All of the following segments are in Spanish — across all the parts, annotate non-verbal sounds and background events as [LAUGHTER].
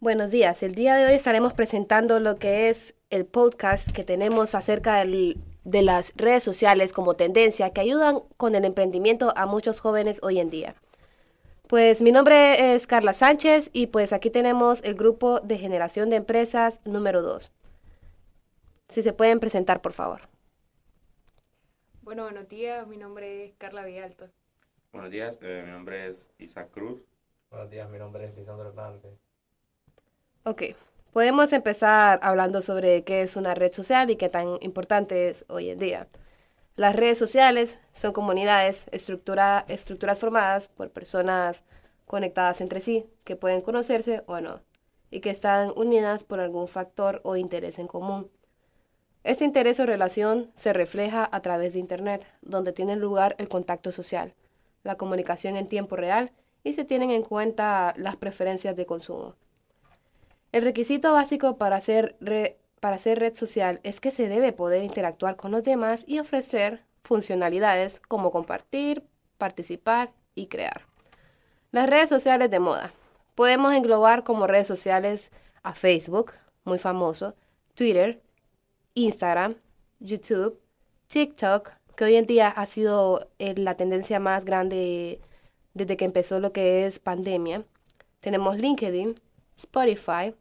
Buenos días. El día de hoy estaremos presentando lo que es el podcast que tenemos acerca de las redes sociales como tendencia que ayudan con el emprendimiento a muchos jóvenes hoy en día. Pues mi nombre es Carla Sánchez y pues aquí tenemos el grupo de generación de empresas número 2. Si se pueden presentar, por favor. Bueno, buenos días. Mi nombre es Carla Villalto. Buenos días. Eh, mi nombre es Isaac Cruz. Buenos días. Mi nombre es Lisandro Hernández. Ok. Podemos empezar hablando sobre qué es una red social y qué tan importante es hoy en día. Las redes sociales son comunidades, estructura, estructuras formadas por personas conectadas entre sí, que pueden conocerse o no, y que están unidas por algún factor o interés en común. Este interés o relación se refleja a través de Internet, donde tiene lugar el contacto social, la comunicación en tiempo real y se tienen en cuenta las preferencias de consumo. El requisito básico para hacer, para hacer red social es que se debe poder interactuar con los demás y ofrecer funcionalidades como compartir, participar y crear. Las redes sociales de moda. Podemos englobar como redes sociales a Facebook, muy famoso, Twitter, Instagram, YouTube, TikTok, que hoy en día ha sido eh, la tendencia más grande desde que empezó lo que es pandemia. Tenemos LinkedIn, Spotify,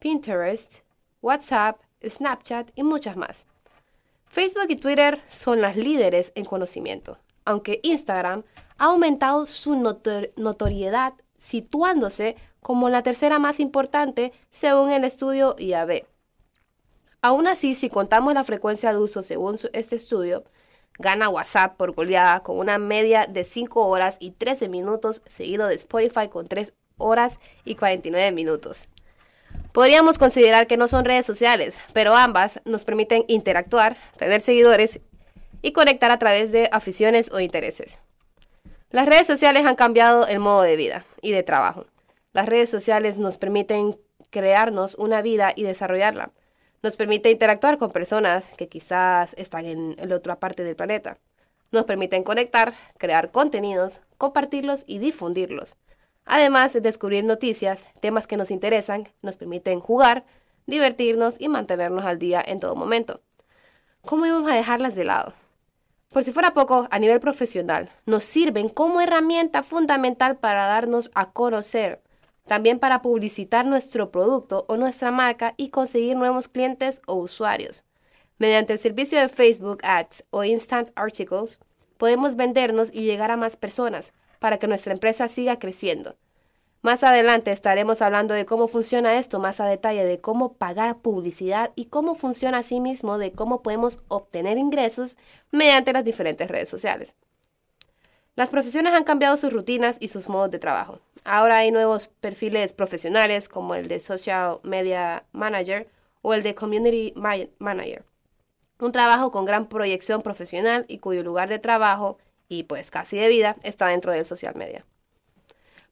Pinterest, WhatsApp, Snapchat y muchas más. Facebook y Twitter son las líderes en conocimiento, aunque Instagram ha aumentado su notoriedad situándose como la tercera más importante según el estudio IAB. Aún así, si contamos la frecuencia de uso según este estudio, gana WhatsApp por goleada con una media de 5 horas y 13 minutos, seguido de Spotify con 3 horas y 49 minutos. Podríamos considerar que no son redes sociales, pero ambas nos permiten interactuar, tener seguidores y conectar a través de aficiones o intereses. Las redes sociales han cambiado el modo de vida y de trabajo. Las redes sociales nos permiten crearnos una vida y desarrollarla. Nos permite interactuar con personas que quizás están en la otra parte del planeta. Nos permiten conectar, crear contenidos, compartirlos y difundirlos. Además de descubrir noticias, temas que nos interesan, nos permiten jugar, divertirnos y mantenernos al día en todo momento. ¿Cómo íbamos a dejarlas de lado? Por si fuera poco, a nivel profesional, nos sirven como herramienta fundamental para darnos a conocer, también para publicitar nuestro producto o nuestra marca y conseguir nuevos clientes o usuarios. Mediante el servicio de Facebook Ads o Instant Articles, podemos vendernos y llegar a más personas, para que nuestra empresa siga creciendo. Más adelante estaremos hablando de cómo funciona esto más a detalle, de cómo pagar publicidad y cómo funciona asimismo de cómo podemos obtener ingresos mediante las diferentes redes sociales. Las profesiones han cambiado sus rutinas y sus modos de trabajo. Ahora hay nuevos perfiles profesionales como el de Social Media Manager o el de Community Manager. Un trabajo con gran proyección profesional y cuyo lugar de trabajo y pues casi de vida está dentro del social media.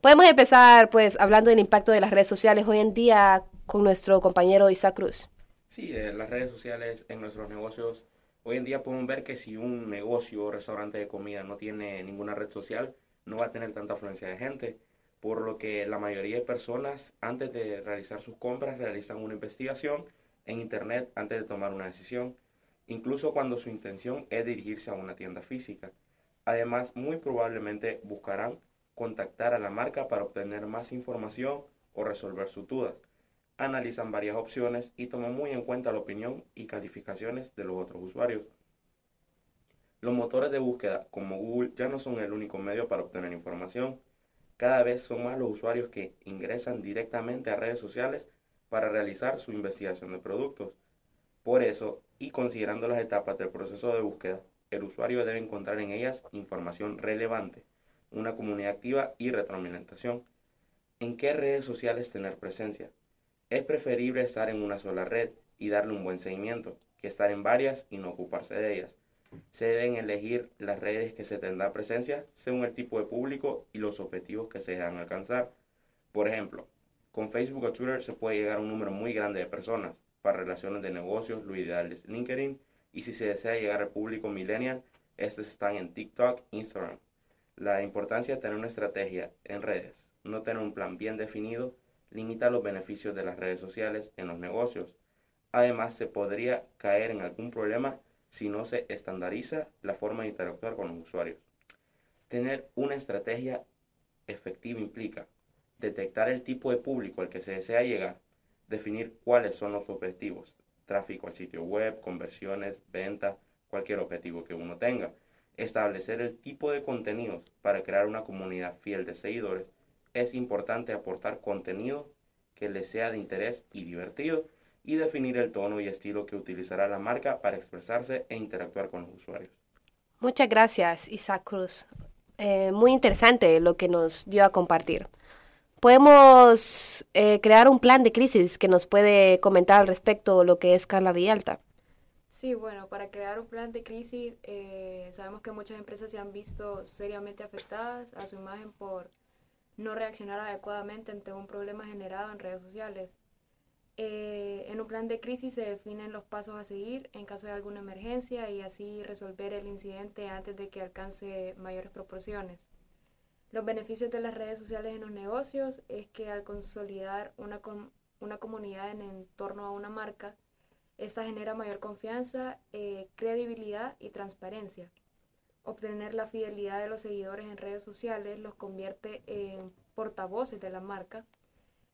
Podemos empezar pues hablando del impacto de las redes sociales hoy en día con nuestro compañero Isaac Cruz. Sí, eh, las redes sociales en nuestros negocios, hoy en día podemos ver que si un negocio o restaurante de comida no tiene ninguna red social, no va a tener tanta afluencia de gente, por lo que la mayoría de personas antes de realizar sus compras realizan una investigación en Internet antes de tomar una decisión, incluso cuando su intención es dirigirse a una tienda física. Además, muy probablemente buscarán contactar a la marca para obtener más información o resolver sus dudas. Analizan varias opciones y toman muy en cuenta la opinión y calificaciones de los otros usuarios. Los motores de búsqueda como Google ya no son el único medio para obtener información. Cada vez son más los usuarios que ingresan directamente a redes sociales para realizar su investigación de productos. Por eso, y considerando las etapas del proceso de búsqueda, el usuario debe encontrar en ellas información relevante, una comunidad activa y retroalimentación. ¿En qué redes sociales tener presencia? Es preferible estar en una sola red y darle un buen seguimiento que estar en varias y no ocuparse de ellas. Se deben elegir las redes que se tendrá presencia según el tipo de público y los objetivos que se dejan alcanzar. Por ejemplo, con Facebook o Twitter se puede llegar a un número muy grande de personas. Para relaciones de negocios, lo ideal es LinkedIn y si se desea llegar al público millennial, estos están en TikTok, Instagram. La importancia de tener una estrategia en redes, no tener un plan bien definido, limita los beneficios de las redes sociales en los negocios. Además, se podría caer en algún problema si no se estandariza la forma de interactuar con los usuarios. Tener una estrategia efectiva implica detectar el tipo de público al que se desea llegar, definir cuáles son los objetivos, tráfico al sitio web, conversiones, venta, cualquier objetivo que uno tenga, establecer el tipo de contenidos para crear una comunidad fiel de seguidores, es importante aportar contenido que les sea de interés y divertido y definir el tono y estilo que utilizará la marca para expresarse e interactuar con los usuarios. Muchas gracias, Isaac Cruz. Eh, muy interesante lo que nos dio a compartir. Podemos eh, crear un plan de crisis que nos puede comentar al respecto lo que es Carla Villalta. Sí, bueno, para crear un plan de crisis eh, sabemos que muchas empresas se han visto seriamente afectadas a su imagen por no reaccionar adecuadamente ante un problema generado en redes sociales. Eh, en un plan de crisis se definen los pasos a seguir en caso de alguna emergencia y así resolver el incidente antes de que alcance mayores proporciones. Los beneficios de las redes sociales en los negocios es que al consolidar una, una comunidad en, torno a una marca, esta genera mayor confianza, eh, credibilidad y transparencia. Obtener la fidelidad de los seguidores en redes sociales los convierte en portavoces de la marca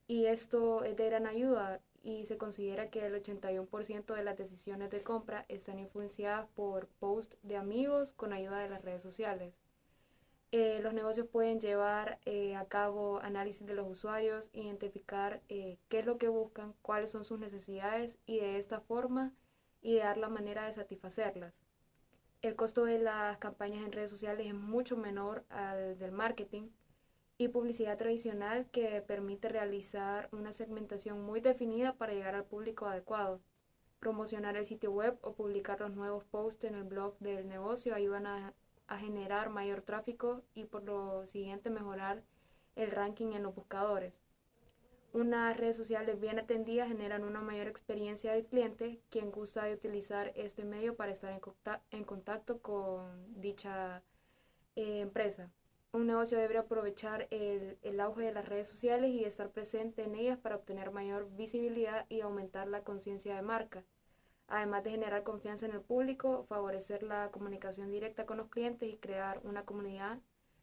y esto es de gran ayuda y se considera que el 81% de las decisiones de compra están influenciadas por posts de amigos con ayuda de las redes sociales. Eh, los negocios pueden llevar eh, a cabo análisis de los usuarios, identificar eh, qué es lo que buscan, cuáles son sus necesidades y de esta forma idear la manera de satisfacerlas. El costo de las campañas en redes sociales es mucho menor al del marketing y publicidad tradicional que permite realizar una segmentación muy definida para llegar al público adecuado. Promocionar el sitio web o publicar los nuevos posts en el blog del negocio ayudan a a generar mayor tráfico y por lo siguiente mejorar el ranking en los buscadores. Unas redes sociales bien atendidas generan una mayor experiencia del cliente, quien gusta de utilizar este medio para estar en, contacto con dicha eh, empresa. Un negocio debe aprovechar el, el auge de las redes sociales y estar presente en ellas para obtener mayor visibilidad y aumentar la conciencia de marca además de generar confianza en el público, favorecer la comunicación directa con los clientes y crear una comunidad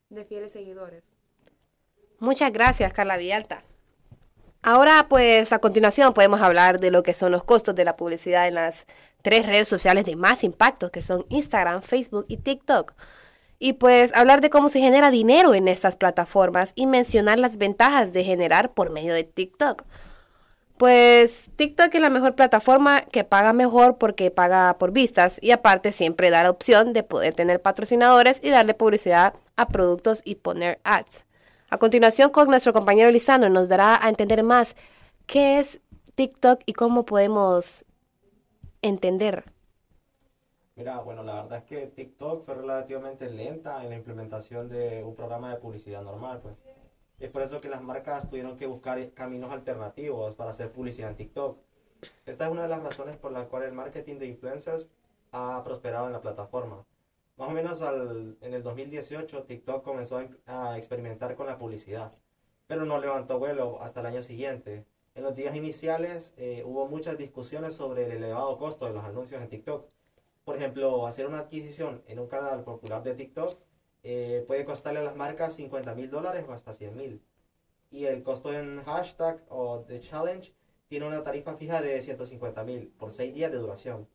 de fieles seguidores. Muchas gracias, Carla Villalta. Ahora, pues a continuación podemos hablar de lo que son los costos de la publicidad en las tres redes sociales de más impacto, que son Instagram, Facebook y TikTok. Y pues hablar de cómo se genera dinero en estas plataformas y mencionar las ventajas de generar por medio de TikTok. Pues TikTok es la mejor plataforma que paga mejor porque paga por vistas y aparte siempre da la opción de poder tener patrocinadores y darle publicidad a productos y poner ads. A continuación con nuestro compañero Lisandro nos dará a entender más qué es TikTok y cómo podemos entender. Mira, bueno, la verdad es que TikTok fue relativamente lenta en la implementación de un programa de publicidad normal, pues es por eso que las marcas tuvieron que buscar caminos alternativos para hacer publicidad en TikTok. Esta es una de las razones por las cuales el marketing de influencers ha prosperado en la plataforma. Más o menos en el 2018 TikTok comenzó a experimentar con la publicidad, pero no levantó vuelo hasta el año siguiente. En los días iniciales eh, hubo muchas discusiones sobre el elevado costo de los anuncios en TikTok. Por ejemplo, hacer una adquisición en un canal popular de TikTok eh, puede costarle a las marcas 50 mil dólares o hasta 100 mil. Y el costo en hashtag o de challenge tiene una tarifa fija de 150 mil por 6 días de duración.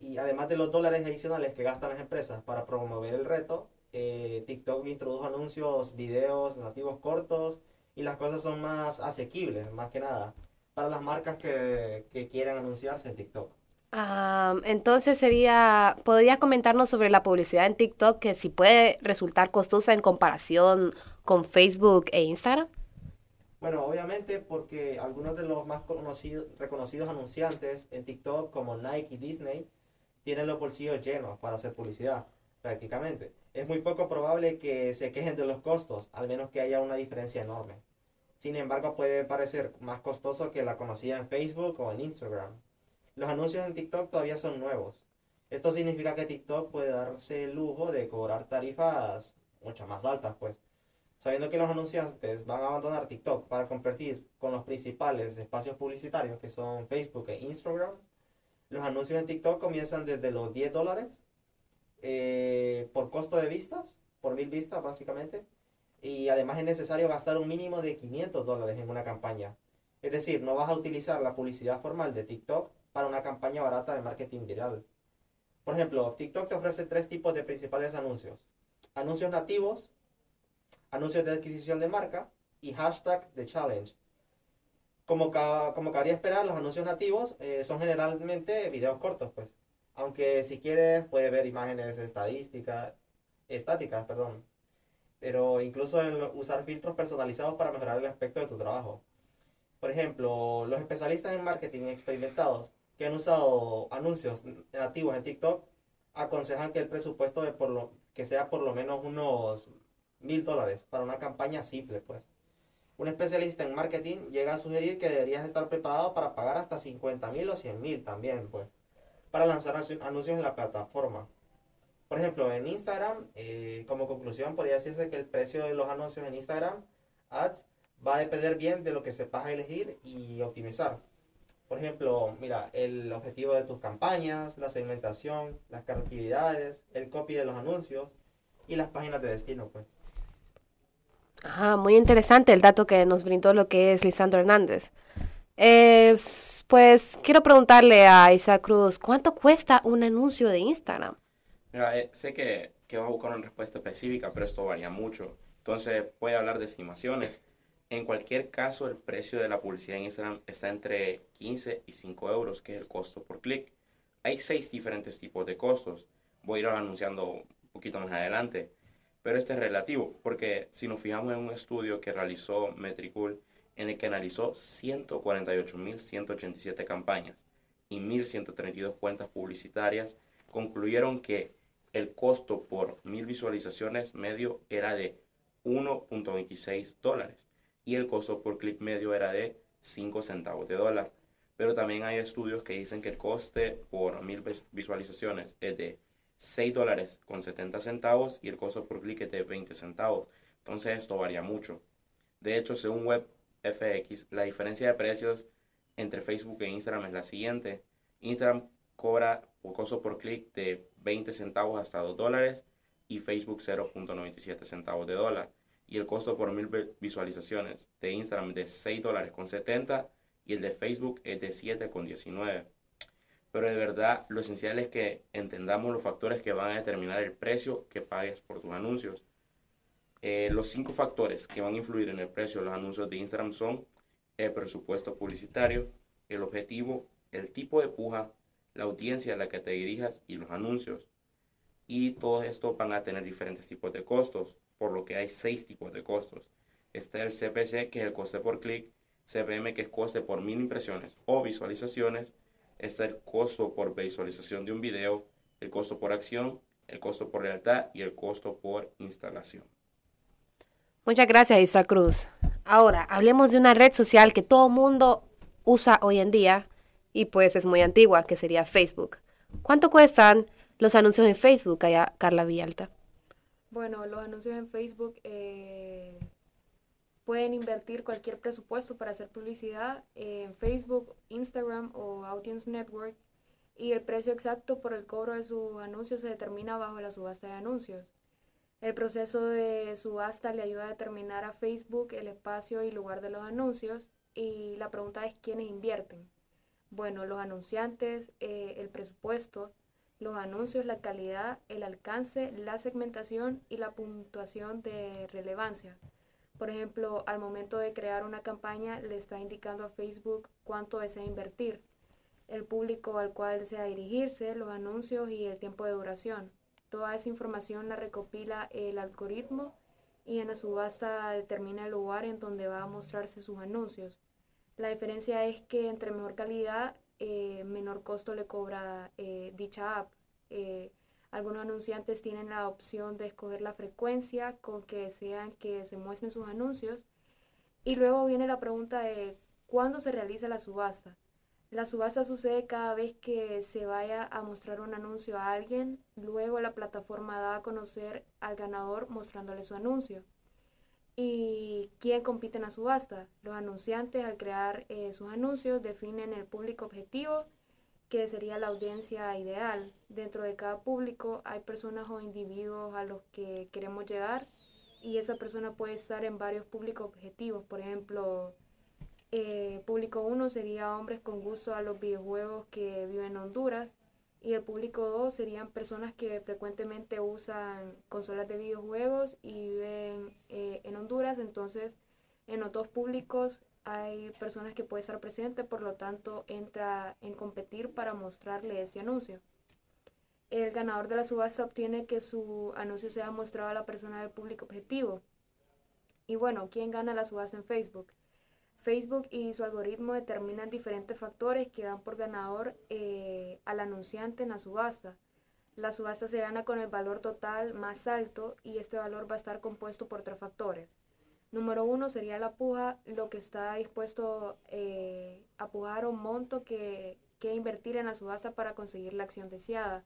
Y además de los dólares adicionales que gastan las empresas para promover el reto, eh, TikTok introdujo anuncios, videos nativos cortos y las cosas son más asequibles, más que nada, para las marcas que, que quieran anunciarse en TikTok entonces sería, ¿podría comentarnos sobre la publicidad en TikTok que si puede resultar costosa en comparación con Facebook e Instagram? Bueno, obviamente porque algunos de los más conocidos, reconocidos anunciantes en TikTok como Nike y Disney tienen los bolsillos llenos para hacer publicidad, prácticamente. Es muy poco probable que se quejen de los costos, al menos que haya una diferencia enorme. Sin embargo, puede parecer más costoso que la conocida en Facebook o en Instagram. Los anuncios en TikTok todavía son nuevos. Esto significa que TikTok puede darse el lujo de cobrar tarifas mucho más altas, pues. Sabiendo que los anunciantes van a abandonar TikTok para competir con los principales espacios publicitarios que son Facebook e Instagram, los anuncios en TikTok comienzan desde los 10 dólares eh, por costo de vistas, por mil vistas básicamente, y además es necesario gastar un mínimo de 500 dólares en una campaña. Es decir, no vas a utilizar la publicidad formal de TikTok para una campaña barata de marketing viral. Por ejemplo, TikTok te ofrece tres tipos de principales anuncios. Anuncios nativos, anuncios de adquisición de marca y hashtag de challenge. Como, como cabría esperar, los anuncios nativos eh, son generalmente videos cortos, pues. Aunque si quieres puedes ver imágenes estadísticas, estáticas, perdón. Pero incluso usar filtros personalizados para mejorar el aspecto de tu trabajo. Por ejemplo, los especialistas en marketing experimentados que han usado anuncios nativos en TikTok aconsejan que el presupuesto de por lo, que sea por lo menos unos mil dólares para una campaña simple, pues. Un especialista en marketing llega a sugerir que deberías estar preparado para pagar hasta 50 mil o 100 mil también, pues, para lanzar anuncios en la plataforma. Por ejemplo, en Instagram, eh, como conclusión, podría decirse que el precio de los anuncios en Instagram Ads va a depender bien de lo que sepas elegir y optimizar. Por ejemplo, mira, el objetivo de tus campañas, la segmentación, las creatividades, el copy de los anuncios y las páginas de destino, pues. Ah, muy interesante el dato que nos brindó lo que es Lisandro Hernández. Eh, pues quiero preguntarle a Isa Cruz, ¿cuánto cuesta un anuncio de Instagram? Mira, eh, sé que, que va a buscar una respuesta específica, pero esto varía mucho. Entonces, puede hablar de estimaciones. En cualquier caso, el precio de la publicidad en Instagram está entre 15 y 5 euros, que es el costo por clic. Hay seis diferentes tipos de costos. Voy a ir anunciando un poquito más adelante. Pero este es relativo, porque si nos fijamos en un estudio que realizó Metricool, en el que analizó 148.187 campañas y 1.132 cuentas publicitarias, concluyeron que el costo por mil visualizaciones medio era de 1.26 dólares y el costo por clic medio era de 5 centavos de dólar. Pero también hay estudios que dicen que el coste por mil visualizaciones es de 6 dólares con 70 centavos y el costo por clic es de 20 centavos. Entonces esto varía mucho. De hecho, según WebFX, la diferencia de precios entre Facebook e Instagram es la siguiente. Instagram cobra un costo por clic de 20 centavos hasta 2 dólares y Facebook 0.97 centavos de dólar y el costo por mil visualizaciones de Instagram de 6 dólares con 70 y el de Facebook es de 7 con 19. Pero de verdad lo esencial es que entendamos los factores que van a determinar el precio que pagues por tus anuncios. Eh, los cinco factores que van a influir en el precio de los anuncios de Instagram son el presupuesto publicitario, el objetivo, el tipo de puja, la audiencia a la que te dirijas y los anuncios. Y todos estos van a tener diferentes tipos de costos por lo que hay seis tipos de costos. Está el CPC, que es el coste por clic, CPM, que es coste por mil impresiones o visualizaciones, está el costo por visualización de un video, el costo por acción, el costo por lealtad y el costo por instalación. Muchas gracias, Isa Cruz. Ahora, hablemos de una red social que todo mundo usa hoy en día y pues es muy antigua, que sería Facebook. ¿Cuánto cuestan los anuncios en Facebook, allá Carla Villalta? Bueno, los anuncios en Facebook eh, pueden invertir cualquier presupuesto para hacer publicidad en Facebook, Instagram o Audience Network y el precio exacto por el cobro de sus anuncios se determina bajo la subasta de anuncios. El proceso de subasta le ayuda a determinar a Facebook el espacio y lugar de los anuncios y la pregunta es quiénes invierten. Bueno, los anunciantes, eh, el presupuesto, los anuncios, la calidad, el alcance, la segmentación y la puntuación de relevancia. Por ejemplo, al momento de crear una campaña le está indicando a Facebook cuánto desea invertir, el público al cual desea dirigirse, los anuncios y el tiempo de duración. Toda esa información la recopila el algoritmo y en la subasta determina el lugar en donde va a mostrarse sus anuncios. La diferencia es que entre mejor calidad eh, menor costo le cobra eh, dicha app. Eh, algunos anunciantes tienen la opción de escoger la frecuencia con que desean que se muestren sus anuncios. Y luego viene la pregunta de cuándo se realiza la subasta. La subasta sucede cada vez que se vaya a mostrar un anuncio a alguien, luego la plataforma da a conocer al ganador mostrándole su anuncio. ¿Y quién compite en la subasta? Los anunciantes al crear eh, sus anuncios definen el público objetivo, que sería la audiencia ideal. Dentro de cada público hay personas o individuos a los que queremos llegar y esa persona puede estar en varios públicos objetivos. Por ejemplo, eh, público 1 sería hombres con gusto a los videojuegos que viven en Honduras y el público 2 serían personas que frecuentemente usan consolas de videojuegos y viven eh, en Honduras. Entonces, en los dos públicos hay personas que pueden estar presentes, por lo tanto, entra en competir para mostrarle ese anuncio. El ganador de la subasta obtiene que su anuncio sea mostrado a la persona del público objetivo. Y bueno, ¿quién gana la subasta en Facebook? Facebook y su algoritmo determinan diferentes factores que dan por ganador eh, al anunciante en la subasta. La subasta se gana con el valor total más alto y este valor va a estar compuesto por tres factores. Número uno sería la puja, lo que está dispuesto eh, a pujar un monto que, que invertir en la subasta para conseguir la acción deseada.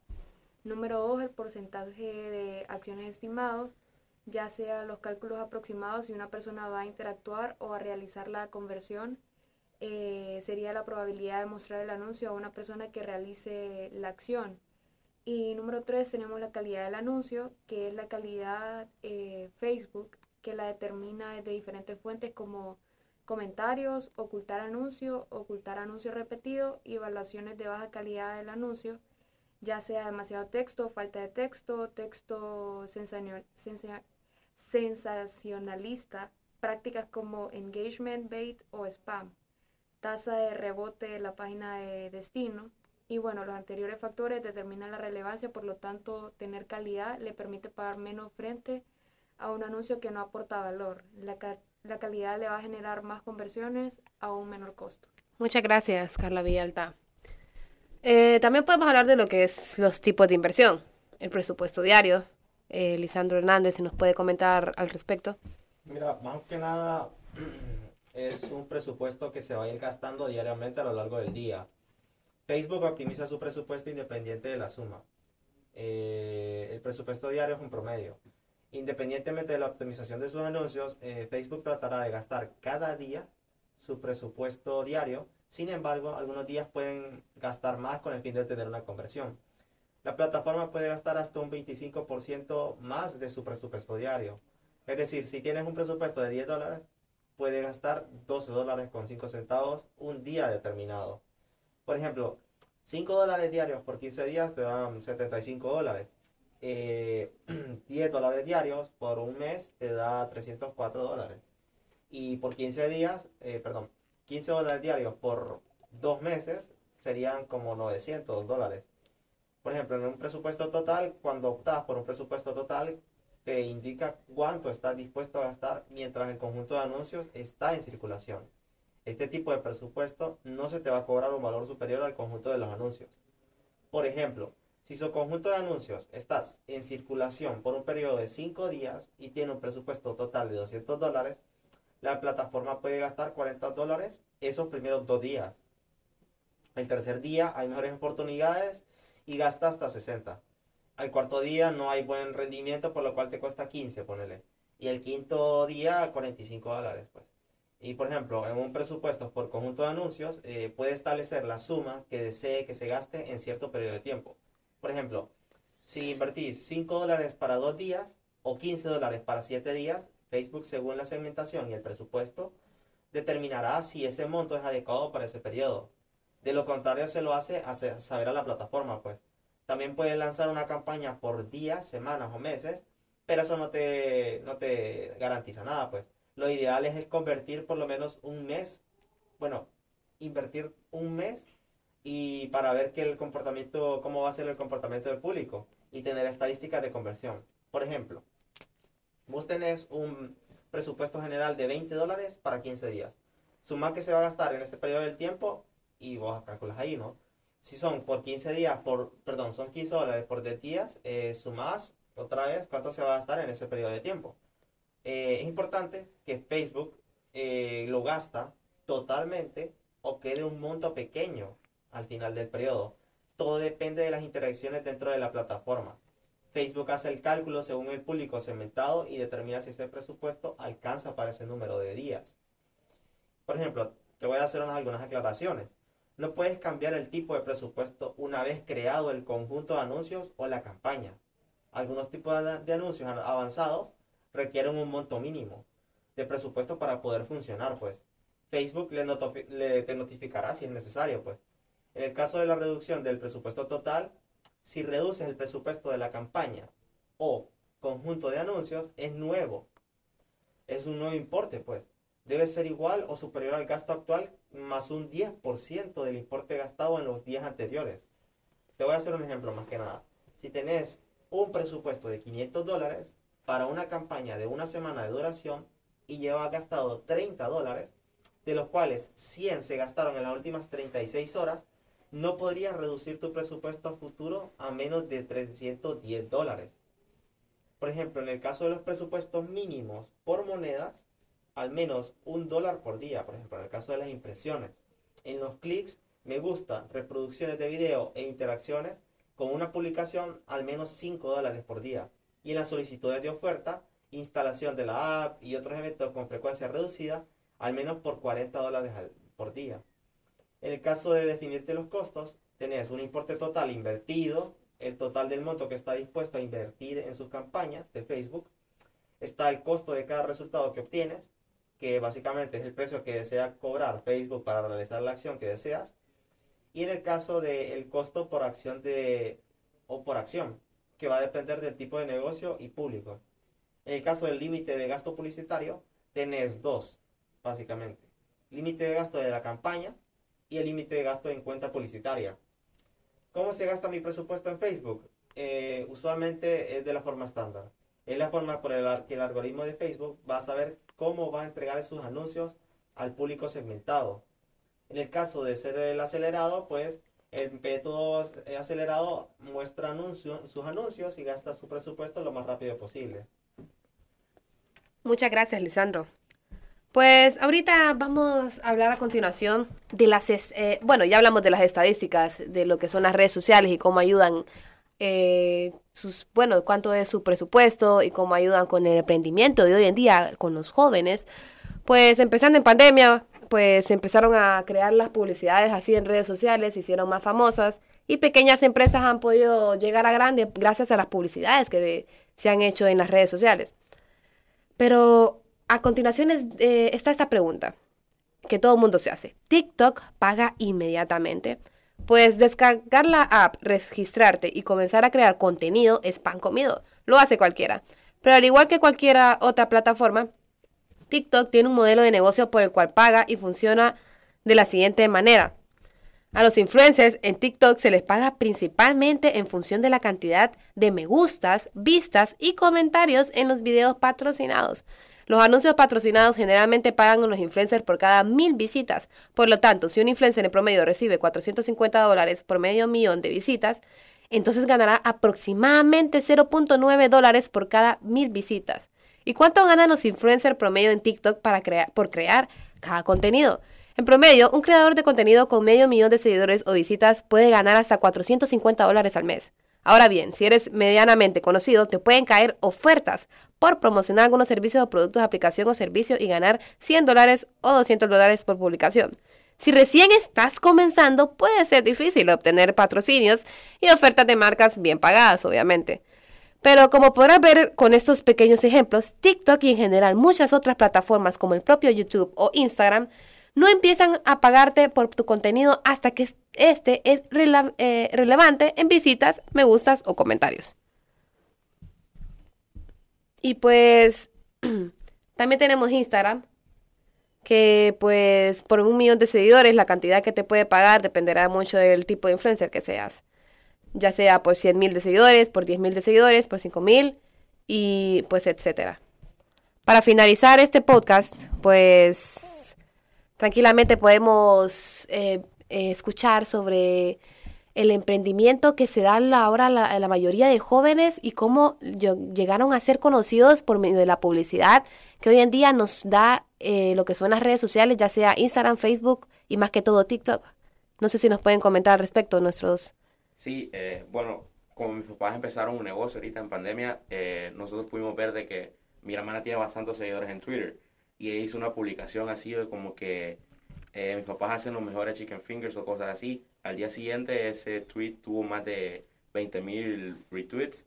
Número dos, el porcentaje de acciones estimados ya sea los cálculos aproximados si una persona va a interactuar o a realizar la conversión, eh, sería la probabilidad de mostrar el anuncio a una persona que realice la acción. Y número tres, tenemos la calidad del anuncio, que es la calidad eh, Facebook, que la determina de diferentes fuentes como comentarios, ocultar anuncio, ocultar anuncio repetido y evaluaciones de baja calidad del anuncio, ya sea demasiado texto, falta de texto, texto sensacional, sensacionalista, prácticas como engagement bait o spam, tasa de rebote de la página de destino. Y bueno, los anteriores factores determinan la relevancia, por lo tanto, tener calidad le permite pagar menos frente a un anuncio que no aporta valor. La, la calidad le va a generar más conversiones a un menor costo. Muchas gracias, Carla Villalta. Eh, también podemos hablar de lo que es los tipos de inversión, el presupuesto diario, eh, Lisandro Hernández, si nos puede comentar al respecto. Mira, más que nada [CLEARS THROAT] es un presupuesto que se va a ir gastando diariamente a lo largo del día. Facebook optimiza su presupuesto independiente de la suma. Eh, el presupuesto diario es un promedio. Independientemente de la optimización de sus anuncios, Facebook tratará de gastar cada día su presupuesto diario. Sin embargo, algunos días pueden gastar más con el fin de tener una conversión. La plataforma puede gastar hasta un 25% más de su presupuesto diario. Es decir, si tienes un presupuesto de 10 dólares, puede gastar 12 dólares con 5 centavos un día determinado. Por ejemplo, 5 dólares diarios por 15 días te dan 75 dólares. 10 eh, [CLEARS THROAT] dólares diarios por un mes te da 304 dólares. Y por 15 días, eh, perdón, 15 dólares diarios por dos meses serían como 900 dólares. Por ejemplo, en un presupuesto total, cuando optas por un presupuesto total, te indica cuánto estás dispuesto a gastar mientras el conjunto de anuncios está en circulación. Este tipo de presupuesto no se te va a cobrar un valor superior al conjunto de los anuncios. Por ejemplo, si su conjunto de anuncios estás en circulación por un periodo de 5 días y tiene un presupuesto total de 200 dólares, la plataforma puede gastar 40 dólares esos primeros dos días. El tercer día hay mejores oportunidades y gasta hasta 60. Al cuarto día no hay buen rendimiento, por lo cual te cuesta 15, ponele. Y el quinto día, 45 dólares, pues. Y por ejemplo, en un presupuesto por conjunto de anuncios, eh, puede establecer la suma que desee que se gaste en cierto periodo de tiempo. Por ejemplo, si invertís 5 dólares para 2 días o 15 dólares para 7 días, Facebook, según la segmentación y el presupuesto, determinará si ese monto es adecuado para ese periodo. De lo contrario, se lo hace, saber a la plataforma, pues. También puedes lanzar una campaña por días, semanas o meses, pero eso no te, no te garantiza nada, pues. Lo ideal es convertir por lo menos un mes, bueno, invertir un mes y para ver que el comportamiento, cómo va a ser el comportamiento del público y tener estadísticas de conversión. Por ejemplo, vos tenés un presupuesto general de 20 dólares para 15 días. Suma que se va a gastar en este periodo del tiempo y vos calculas ahí, ¿no? Si son por 15 días, por, perdón, son 15 dólares por 10 días, eh, sumás otra vez cuánto se va a gastar en ese periodo de tiempo. Eh, es importante que Facebook eh, lo gasta totalmente o quede un monto pequeño al final del periodo. Todo depende de las interacciones dentro de la plataforma. Facebook hace el cálculo según el público segmentado y determina si este presupuesto alcanza para ese número de días. Por ejemplo, te voy a hacer algunas aclaraciones. No puedes cambiar el tipo de presupuesto una vez creado el conjunto de anuncios o la campaña. Algunos tipos de anuncios avanzados requieren un monto mínimo de presupuesto para poder funcionar, pues. Facebook te notificará si es necesario, pues. En el caso de la reducción del presupuesto total, si reduces el presupuesto de la campaña o conjunto de anuncios, es nuevo. Es un nuevo importe, pues. Debe ser igual o superior al gasto actual más un 10% del importe gastado en los días anteriores. Te voy a hacer un ejemplo más que nada. Si tenés un presupuesto de 500 dólares para una campaña de una semana de duración y lleva gastado 30 dólares, de los cuales 100 se gastaron en las últimas 36 horas, no podrías reducir tu presupuesto futuro a menos de 310 dólares. Por ejemplo, en el caso de los presupuestos mínimos por monedas, al menos un dólar por día, por ejemplo, en el caso de las impresiones. En los clics, me gusta, reproducciones de video e interacciones, con una publicación al menos 5 dólares por día. Y en las solicitudes de oferta, instalación de la app y otros eventos con frecuencia reducida, al menos por 40 dólares por día. En el caso de definirte los costos, tenés un importe total invertido, el total del monto que está dispuesto a invertir en sus campañas de Facebook, está el costo de cada resultado que obtienes, que básicamente es el precio que desea cobrar Facebook para realizar la acción que deseas, y en el caso del costo por acción de o por acción, que va a depender del tipo de negocio y público. En el caso del límite de gasto publicitario, tenés dos, básicamente. Límite de gasto de la campaña, y el límite de gasto en cuenta publicitaria. ¿Cómo se gasta mi presupuesto en Facebook? Eh, usualmente es de la forma estándar. Es la forma por la que el algoritmo de Facebook va a saber cómo va a entregar sus anuncios al público segmentado. En el caso de ser el acelerado, pues el método acelerado muestra sus anuncios y gasta su presupuesto lo más rápido posible. Muchas gracias, Lisandro. Pues ahorita vamos a hablar a continuación de las, eh, bueno, ya hablamos de las estadísticas, de lo que son las redes sociales y cómo ayudan, eh, sus, bueno, cuánto es su presupuesto y cómo ayudan con el emprendimiento de hoy en día con los jóvenes. Pues empezando en pandemia, pues empezaron a crear las publicidades así en redes sociales, se hicieron más famosas y pequeñas empresas han podido llegar a grandes gracias a las publicidades que se han hecho en las redes sociales. Pero a continuación eh, está esta pregunta que todo el mundo se hace. ¿TikTok paga inmediatamente? Pues descargar la app, registrarte y comenzar a crear contenido es pan comido. Lo hace cualquiera. Pero al igual que cualquier otra plataforma, TikTok tiene un modelo de negocio por el cual paga y funciona de la siguiente manera. A los influencers en TikTok se les paga principalmente en función de la cantidad de me gustas, vistas y comentarios en los videos patrocinados. Los anuncios patrocinados generalmente pagan a los influencers por cada mil visitas. Por lo tanto, si un influencer en promedio recibe 450 dólares por medio millón de visitas, entonces ganará aproximadamente 0.9 dólares por cada mil visitas. ¿Y cuánto ganan los influencers promedio en TikTok para por crear cada contenido? En promedio, un creador de contenido con medio millón de seguidores o visitas puede ganar hasta 450 dólares al mes. Ahora bien, si eres medianamente conocido, te pueden caer ofertas por promocionar algunos servicios o productos aplicación o servicio y ganar 100 dólares o 200 dólares por publicación. Si recién estás comenzando, puede ser difícil obtener patrocinios y ofertas de marcas bien pagadas, obviamente. Pero como podrás ver con estos pequeños ejemplos, TikTok y en general muchas otras plataformas como el propio YouTube o Instagram no empiezan a pagarte por tu contenido hasta que este es eh, relevante en visitas, me gustas o comentarios. Y pues [CLEARS THROAT] también tenemos Instagram, que pues por un millón de seguidores la cantidad que te puede pagar dependerá mucho del tipo de influencer que seas. Ya sea por 100 mil de seguidores, por 10 mil de seguidores, por 5 mil y pues etcétera. Para finalizar este podcast, pues tranquilamente podemos eh, eh, escuchar sobre el emprendimiento que se da ahora la, la mayoría de jóvenes y cómo llegaron a ser conocidos por medio de la publicidad que hoy en día nos da eh, lo que son las redes sociales, ya sea Instagram, Facebook y más que todo TikTok. No sé si nos pueden comentar al respecto nuestros... Sí, bueno, como mis papás empezaron un negocio ahorita en pandemia, eh, nosotros pudimos ver de que mi hermana tiene bastantes seguidores en Twitter y ella hizo una publicación así de como que eh, mis papás hacen los mejores chicken fingers o cosas así. Al día siguiente ese tweet tuvo más de 20 mil retweets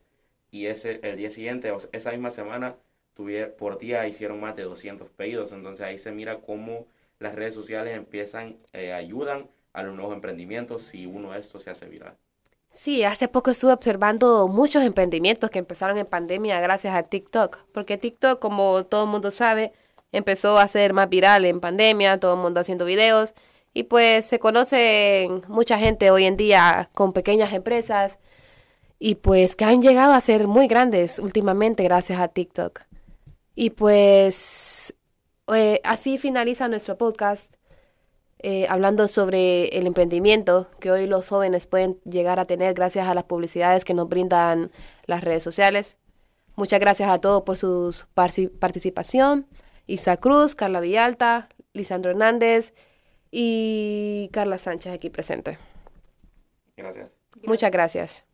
y ese el día siguiente, o esa misma semana, tuviera, por día hicieron más de 200 pedidos. Entonces ahí se mira cómo las redes sociales empiezan, eh, ayudan a los nuevos emprendimientos si uno de estos se hace viral. Sí, hace poco estuve observando muchos emprendimientos que empezaron en pandemia gracias a TikTok, porque TikTok, como todo el mundo sabe, empezó a ser más viral en pandemia, todo el mundo haciendo videos, y pues se conocen mucha gente hoy en día con pequeñas empresas y pues que han llegado a ser muy grandes últimamente gracias a TikTok. Y pues eh, así finaliza nuestro podcast eh, hablando sobre el emprendimiento que hoy los jóvenes pueden llegar a tener gracias a las publicidades que nos brindan las redes sociales. Muchas gracias a todos por su participación. Isa Cruz, Carla Villalta, Lisandro Hernández y Carla Sánchez aquí presente. Gracias. Muchas gracias.